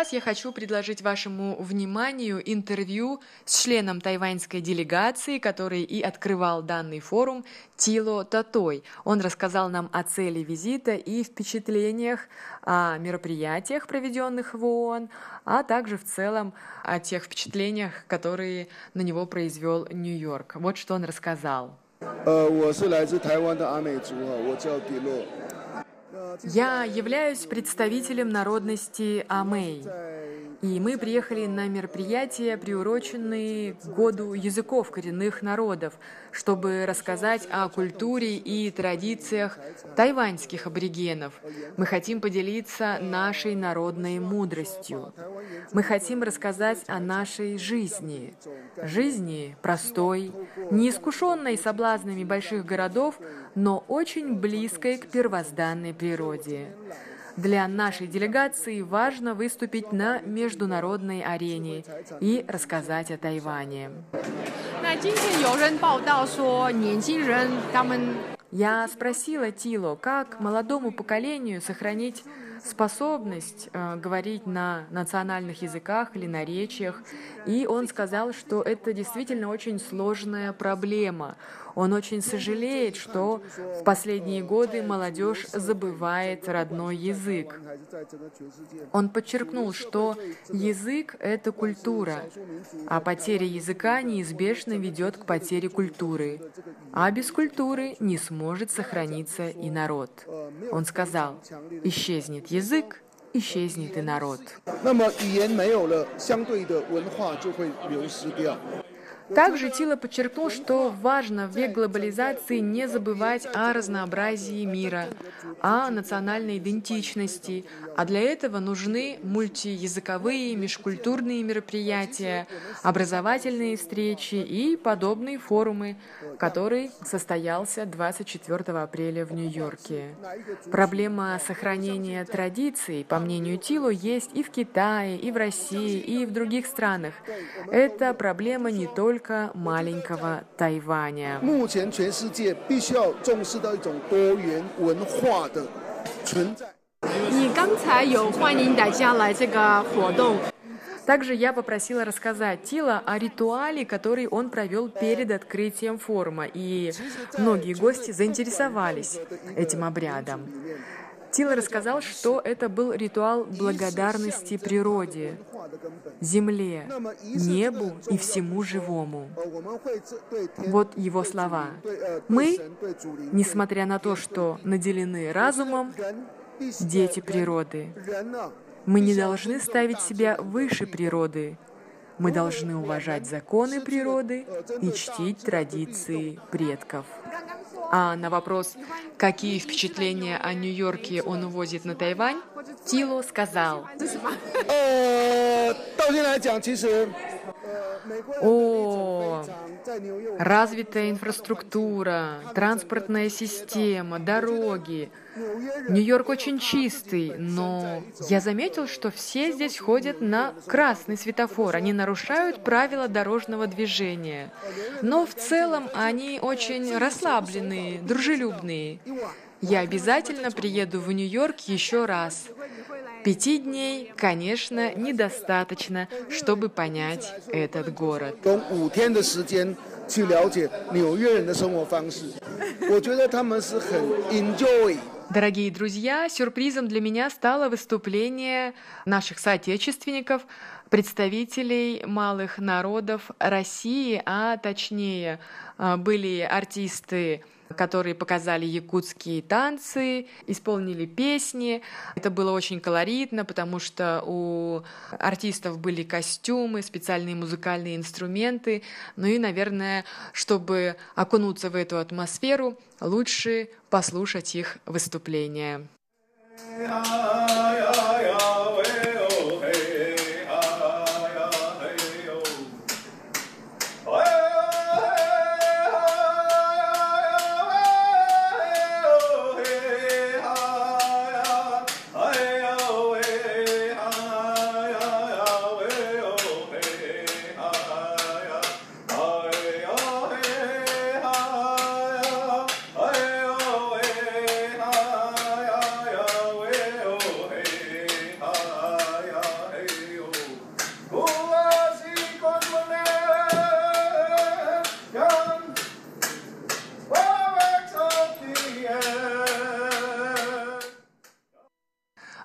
сейчас я хочу предложить вашему вниманию интервью с членом тайваньской делегации, который и открывал данный форум, Тило Татой. Он рассказал нам о цели визита и впечатлениях о мероприятиях, проведенных в ООН, а также в целом о тех впечатлениях, которые на него произвел Нью-Йорк. Вот что он рассказал. 呃，我是来自台湾的阿美族哈，我叫迪洛。 Я являюсь представителем народности Амей. И мы приехали на мероприятие, приуроченное к году языков коренных народов, чтобы рассказать о культуре и традициях тайваньских аборигенов. Мы хотим поделиться нашей народной мудростью. Мы хотим рассказать о нашей жизни. Жизни простой, неискушенной соблазнами больших городов, но очень близкой к первозданной природе. Для нашей делегации важно выступить на международной арене и рассказать о Тайване. Я спросила Тило, как молодому поколению сохранить способность э, говорить на национальных языках или наречиях, и он сказал, что это действительно очень сложная проблема. Он очень сожалеет, что в последние годы молодежь забывает родной язык. Он подчеркнул, что язык — это культура, а потеря языка неизбежно ведет к потере культуры, а без культуры не сможет сохраниться и народ. Он сказал, исчезнет язык, исчезнет и народ. Также Тила подчеркнул, что важно в век глобализации не забывать о разнообразии мира, о национальной идентичности, а для этого нужны мультиязыковые, межкультурные мероприятия, образовательные встречи и подобные форумы, который состоялся 24 апреля в Нью-Йорке. Проблема сохранения традиций, по мнению Тилу, есть и в Китае, и в России, и в других странах. Это проблема не только маленького Тайваня. 目前全世界必须要重视到一种多元文化的存在。你刚才有欢迎大家来这个活动， также я попросила рассказать Тила о ритуале, который он провел перед открытием форума, и многие гости заинтересовались этим обрядом. Тила рассказал, что это был ритуал благодарности природе, земле, небу и всему живому. Вот его слова. Мы, несмотря на то, что наделены разумом, дети природы мы не должны ставить себя выше природы. Мы должны уважать законы природы и чтить традиции предков. А на вопрос, какие впечатления о Нью-Йорке он увозит на Тайвань, Тило сказал, о развитая инфраструктура, транспортная система, дороги. Нью-Йорк очень чистый, но я заметил, что все здесь ходят на красный светофор. Они нарушают правила дорожного движения. Но в целом они очень расслабленные, дружелюбные. Я обязательно приеду в Нью-Йорк еще раз. Пяти дней, конечно, недостаточно, чтобы понять этот город. Дорогие друзья, сюрпризом для меня стало выступление наших соотечественников, представителей малых народов России, а точнее а, были артисты которые показали якутские танцы, исполнили песни. Это было очень колоритно, потому что у артистов были костюмы, специальные музыкальные инструменты. Ну и, наверное, чтобы окунуться в эту атмосферу, лучше послушать их выступления.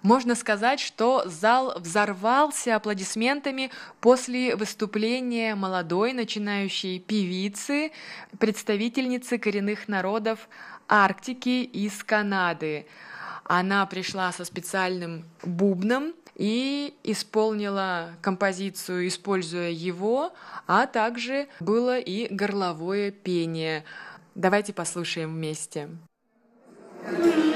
Можно сказать, что зал взорвался аплодисментами после выступления молодой начинающей певицы, представительницы коренных народов Арктики из Канады. Она пришла со специальным бубном и исполнила композицию, используя его, а также было и горловое пение. Давайте послушаем вместе. Thank you.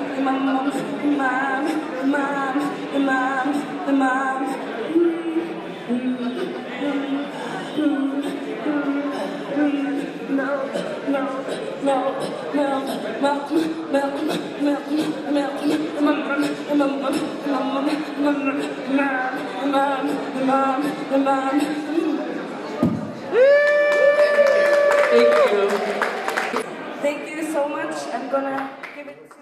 Imam, Imam, Imam, Imam, Imam. Milk, milk, milk, milk, milk, milk, milk, milk, Imam, Imam, Imam, Imam, Imam, Imam, Imam, Imam. Thank you. Thank you so much. I'm gonna give it.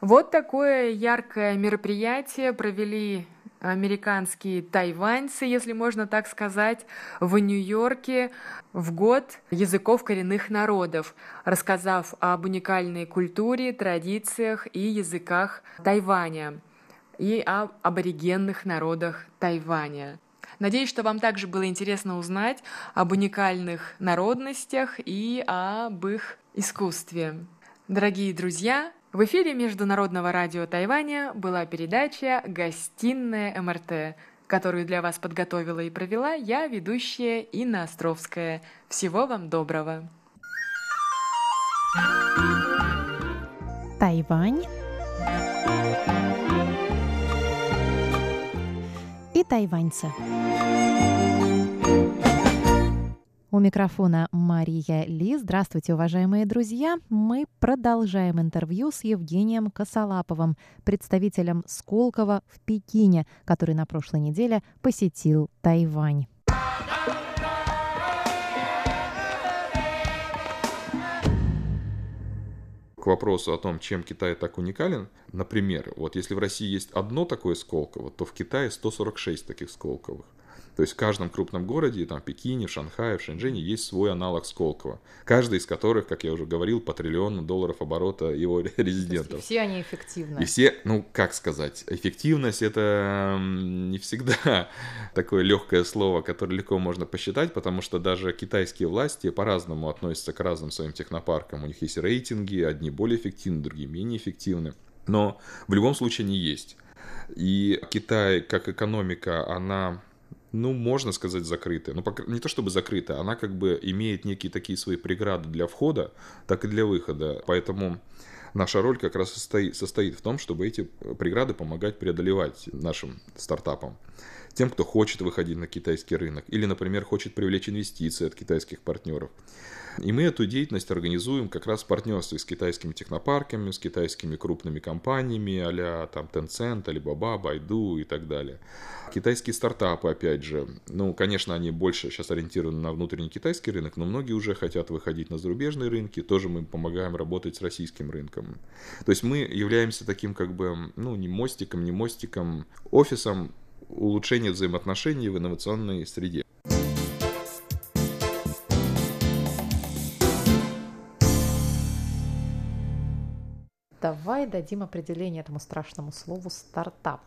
Вот такое яркое мероприятие провели американские тайваньцы, если можно так сказать, в Нью-Йорке в год языков коренных народов, рассказав об уникальной культуре, традициях и языках Тайваня и об аборигенных народах Тайваня. Надеюсь, что вам также было интересно узнать об уникальных народностях и об их искусстве. Дорогие друзья, в эфире Международного радио Тайваня была передача «Гостиная МРТ», которую для вас подготовила и провела я, ведущая Инна Островская. Всего вам доброго! Тайвань и тайваньцы. У микрофона Мария Ли. Здравствуйте, уважаемые друзья. Мы продолжаем интервью с Евгением Косолаповым, представителем Сколково в Пекине, который на прошлой неделе посетил Тайвань. к вопросу о том, чем Китай так уникален, например, вот если в России есть одно такое Сколково, то в Китае 146 таких Сколковых. То есть в каждом крупном городе, там, в Пекине, в Шанхае, в Шэньчжэне есть свой аналог Сколково. Каждый из которых, как я уже говорил, по триллиону долларов оборота его резидентов. И все они эффективны. И все, ну, как сказать, эффективность это не всегда [LAUGHS] такое легкое слово, которое легко можно посчитать, потому что даже китайские власти по-разному относятся к разным своим технопаркам. У них есть рейтинги, одни более эффективны, другие менее эффективны. Но в любом случае они есть. И Китай, как экономика, она ну, можно сказать, закрытая. Ну, не то чтобы закрытая, она как бы имеет некие такие свои преграды для входа, так и для выхода. Поэтому наша роль как раз состоит, состоит в том, чтобы эти преграды помогать преодолевать нашим стартапам. Тем, кто хочет выходить на китайский рынок или, например, хочет привлечь инвестиции от китайских партнеров. И мы эту деятельность организуем как раз в партнерстве с китайскими технопарками, с китайскими крупными компаниями а там Tencent, Alibaba, Baidu и так далее. Китайские стартапы, опять же, ну, конечно, они больше сейчас ориентированы на внутренний китайский рынок, но многие уже хотят выходить на зарубежные рынки, тоже мы помогаем работать с российским рынком. То есть мы являемся таким как бы, ну, не мостиком, не мостиком, офисом улучшения взаимоотношений в инновационной среде. Давай дадим определение этому страшному слову стартап.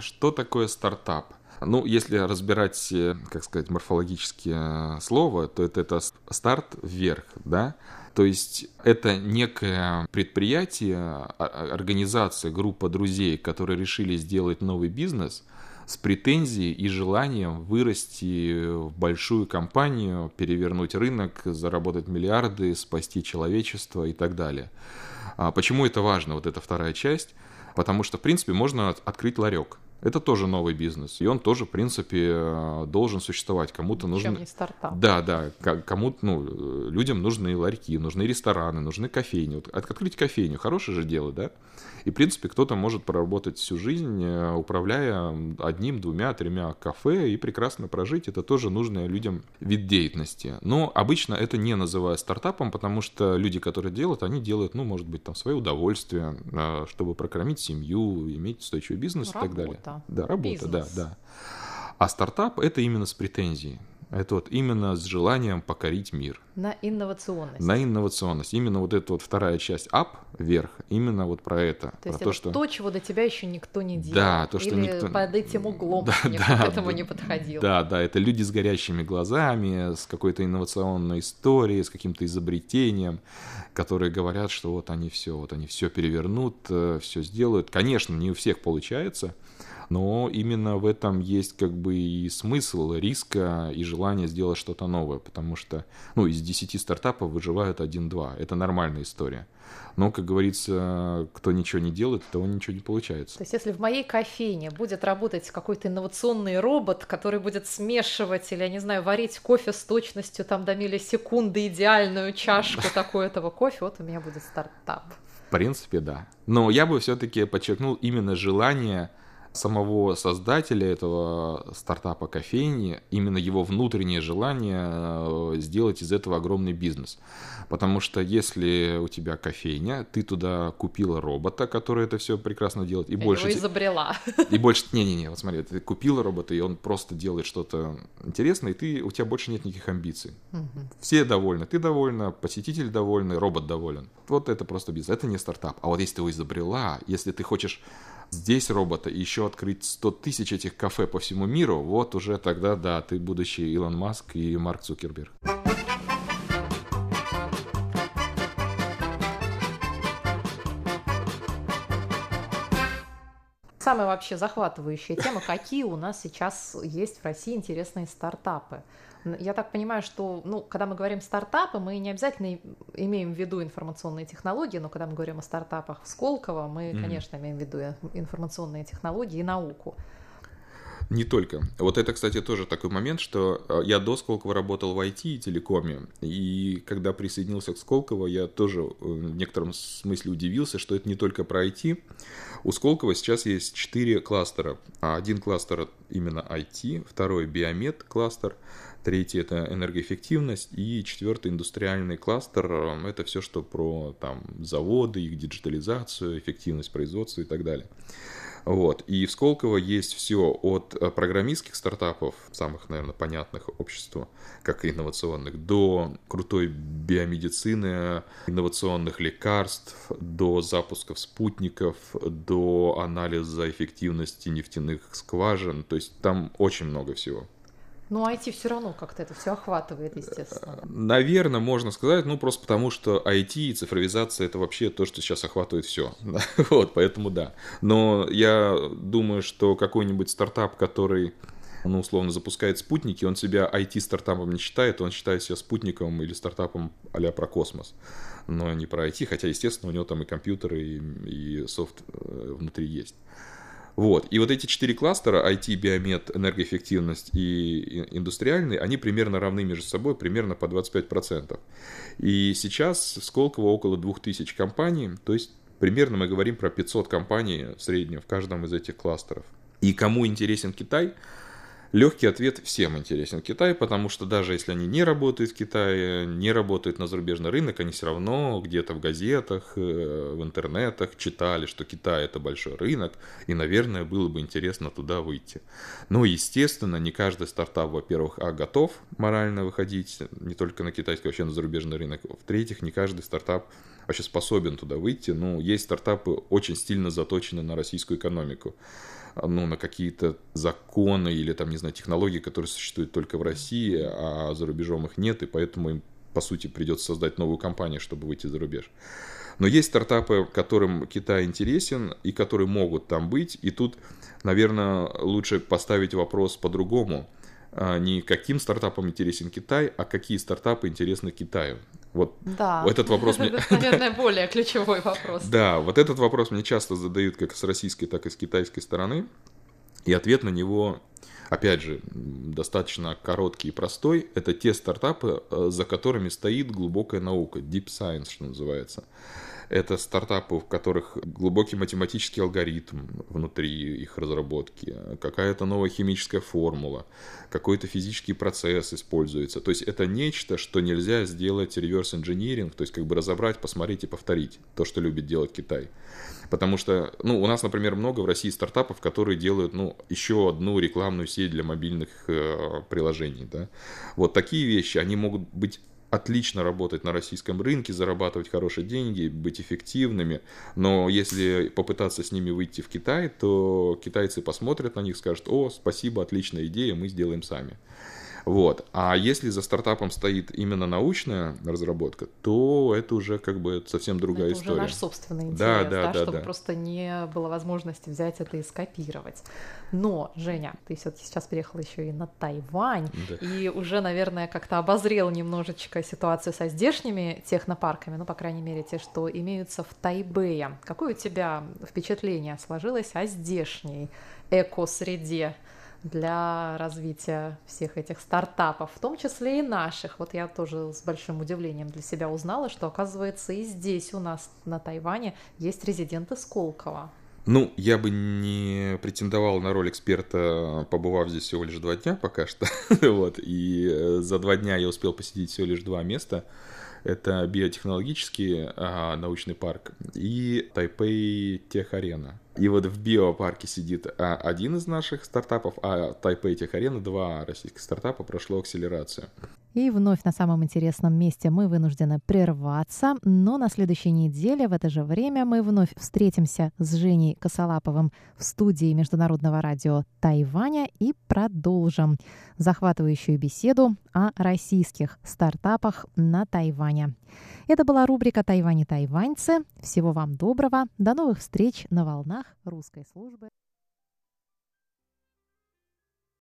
Что такое стартап? Ну, если разбирать, э, как сказать, морфологические слова, то это, это старт вверх, да? То есть это некое предприятие, а, организация, группа друзей, которые решили сделать новый бизнес с претензией и желанием вырасти в большую компанию, перевернуть рынок, заработать миллиарды, спасти человечество и так далее. А почему это важно, вот эта вторая часть? Потому что, в принципе, можно открыть ларек. Это тоже новый бизнес. И он тоже, в принципе, э, должен существовать. Кому-то нужно... не стартап. Да, да. Кому-то, ну, людям нужны ларьки, нужны рестораны, нужны кофейни. Вот открыть кофейню, хорошее же дело, да? И, в принципе, кто-то может проработать всю жизнь, э, управляя одним, двумя, тремя кафе и прекрасно прожить. Это тоже нужный людям вид деятельности. Но обычно это не называют стартапом, потому что люди, которые делают, они делают, ну, может быть, там, свое удовольствие, э, чтобы прокормить семью, иметь устойчивый бизнес работа. и так далее. Да, работа, Бизнес. да, да. А стартап это именно с претензией. Это вот именно с желанием покорить мир. На инновационность. На инновационность. Именно вот эта вот вторая часть up, вверх, именно вот про это. То есть про это то, что... то, чего до тебя еще никто не делал. Да, то, что Или никто... под этим углом [LAUGHS] да, никто да, к этому да, не подходил. Да, да, это люди с горящими глазами, с какой-то инновационной историей, с каким-то изобретением, которые говорят, что вот они все, вот они все перевернут, э, все сделают. Конечно, не у всех получается, но именно в этом есть как бы и смысл риска и желание сделать что-то новое, потому что, ну, из 10 стартапов выживают 1-2, это нормальная история. Но, как говорится, кто ничего не делает, того ничего не получается. То есть, если в моей кофейне будет работать какой-то инновационный робот, который будет смешивать или, я не знаю, варить кофе с точностью там до миллисекунды идеальную чашку [LAUGHS] такой этого кофе, вот у меня будет стартап. В принципе, да. Но я бы все-таки подчеркнул именно желание самого создателя этого стартапа кофейни, именно его внутреннее желание э, сделать из этого огромный бизнес. Потому что если у тебя кофейня, ты туда купила робота, который это все прекрасно делает, и Я больше... его изобрела. И больше... Не-не-не, вот смотри, ты купила робота, и он просто делает что-то интересное, и ты, у тебя больше нет никаких амбиций. Мгм. Все довольны, ты довольна, посетитель довольный, робот доволен. Вот это просто бизнес, это не стартап. А вот если ты его изобрела, если ты хочешь здесь робота и еще открыть 100 тысяч этих кафе по всему миру, вот уже тогда, да, ты будущий Илон Маск и Марк Цукерберг. Самая вообще захватывающая тема, какие у нас сейчас есть в России интересные стартапы. Я так понимаю, что, ну, когда мы говорим стартапы, мы не обязательно имеем в виду информационные технологии, но когда мы говорим о стартапах в Сколково, мы, Мгм. конечно, имеем в виду информационные технологии и науку. Не только. Вот это, кстати, тоже такой момент, что э, я до Сколково работал в IT и телекоме, и когда присоединился к Сколково, я тоже э, в некотором смысле удивился, что это не только про IT. У Сколково сейчас есть четыре кластера. А Один кластер именно IT, второй биомед кластер, третий это энергоэффективность и четвертый индустриальный кластер. э, Это все, что про там заводы, их диджитализацию, эффективность производства и так далее. Вот. И в Сколково есть все от э, программистских стартапов, самых, наверное, понятных обществу, как и инновационных, до крутой биомедицины, инновационных лекарств, до запусков спутников, до анализа эффективности нефтяных скважин. То есть там очень много всего. Ну, IT все равно как-то это все охватывает, естественно. Наверное, можно сказать, ну, просто потому что IT и цифровизация это вообще то, что сейчас охватывает все. [LAUGHS] вот, поэтому да. Но я думаю, что какой-нибудь стартап, который ну, условно, запускает спутники, он себя IT-стартапом не считает, он считает себя спутником или стартапом а про космос, но не про IT, хотя, естественно, у него там и компьютеры, и, и софт э, внутри есть. Вот. И вот эти четыре кластера, IT, биомед, энергоэффективность и индустриальный, они примерно равны между собой, примерно по 25%. И сейчас в Сколково около 2000 компаний, то есть примерно мы говорим про 500 компаний в среднем в каждом из этих кластеров. И кому интересен Китай? Легкий ответ – всем интересен Китай, потому что даже если они не работают в Китае, не работают на зарубежный рынок, они все равно где-то в газетах, э, в интернетах читали, что Китай – это большой рынок, и, наверное, было бы интересно туда выйти. Но, естественно, не каждый стартап, во-первых, а готов морально выходить не только на китайский, вообще на зарубежный рынок. В-третьих, не каждый стартап вообще способен туда выйти. Ну, есть стартапы очень стильно заточены на российскую экономику ну, на какие-то законы или там, не знаю, технологии, которые существуют только в России, а за рубежом их нет, и поэтому им, по сути, придется создать новую компанию, чтобы выйти за рубеж. Но есть стартапы, которым Китай интересен и которые могут там быть, и тут, наверное, лучше поставить вопрос по-другому. А, Не каким стартапам интересен Китай, а какие стартапы интересны Китаю. Вот Да. этот вопрос мне... [LAUGHS] Наверное, более ключевой вопрос. Да, вот этот вопрос мне часто задают как с российской, так и с китайской стороны. И ответ на него, опять же, достаточно короткий и простой. Это те стартапы, э, за которыми стоит глубокая наука, deep science, что называется. Это стартапы, в которых глубокий математический алгоритм внутри их разработки, какая-то новая химическая формула, какой-то физический процесс используется. То есть это нечто, что нельзя сделать reverse engineering, то есть как бы разобрать, посмотреть и повторить. То, что любит делать Китай. Потому что, ну, у нас, например, много в России стартапов, которые делают, ну, еще одну рекламную сеть для мобильных э, приложений, да. Вот такие вещи, они могут быть отлично работать на российском рынке, зарабатывать хорошие деньги, быть эффективными, но если попытаться с ними выйти в Китай, то китайцы посмотрят на них, скажут, о, спасибо, отличная идея, мы сделаем сами. Вот. А если за стартапом стоит именно научная разработка, то это уже как бы совсем другая это история. уже наш собственный интерес, Да, да, да, да, чтобы да. просто не было возможности взять это и скопировать. Но, Женя, ты все-таки сейчас переехала еще и на Тайвань, Да. и уже, наверное, как-то обозрел немножечко ситуацию со здешними технопарками, ну, по крайней мере, те, что имеются в Тайбэе. Какое у тебя впечатление сложилось о здешней эко-среде? Для развития всех этих стартапов, в том числе и наших. Вот я тоже с большим удивлением для себя узнала, что, оказывается, и здесь у нас на Тайване есть резиденты Сколково. Ну, я бы не претендовал на роль эксперта, побывав здесь всего лишь два дня пока что. [LAUGHS] вот. И э, за два дня я успел посетить всего лишь два места. Это биотехнологический а, научный парк и Тайпей Техарена. И вот в биопарке сидит а, один из наших стартапов, а Тайпей Техарена два российских стартапа прошло акселерацию. И вновь на самом интересном месте мы вынуждены прерваться, но на следующей неделе в это же время мы вновь встретимся с Женей Косолаповым в студии Международного радио Тайваня и продолжим захватывающую беседу о российских стартапах на Тайване. Это была рубрика «Тайвань и тайваньцы». Всего вам доброго. До новых встреч на волнах русской службы.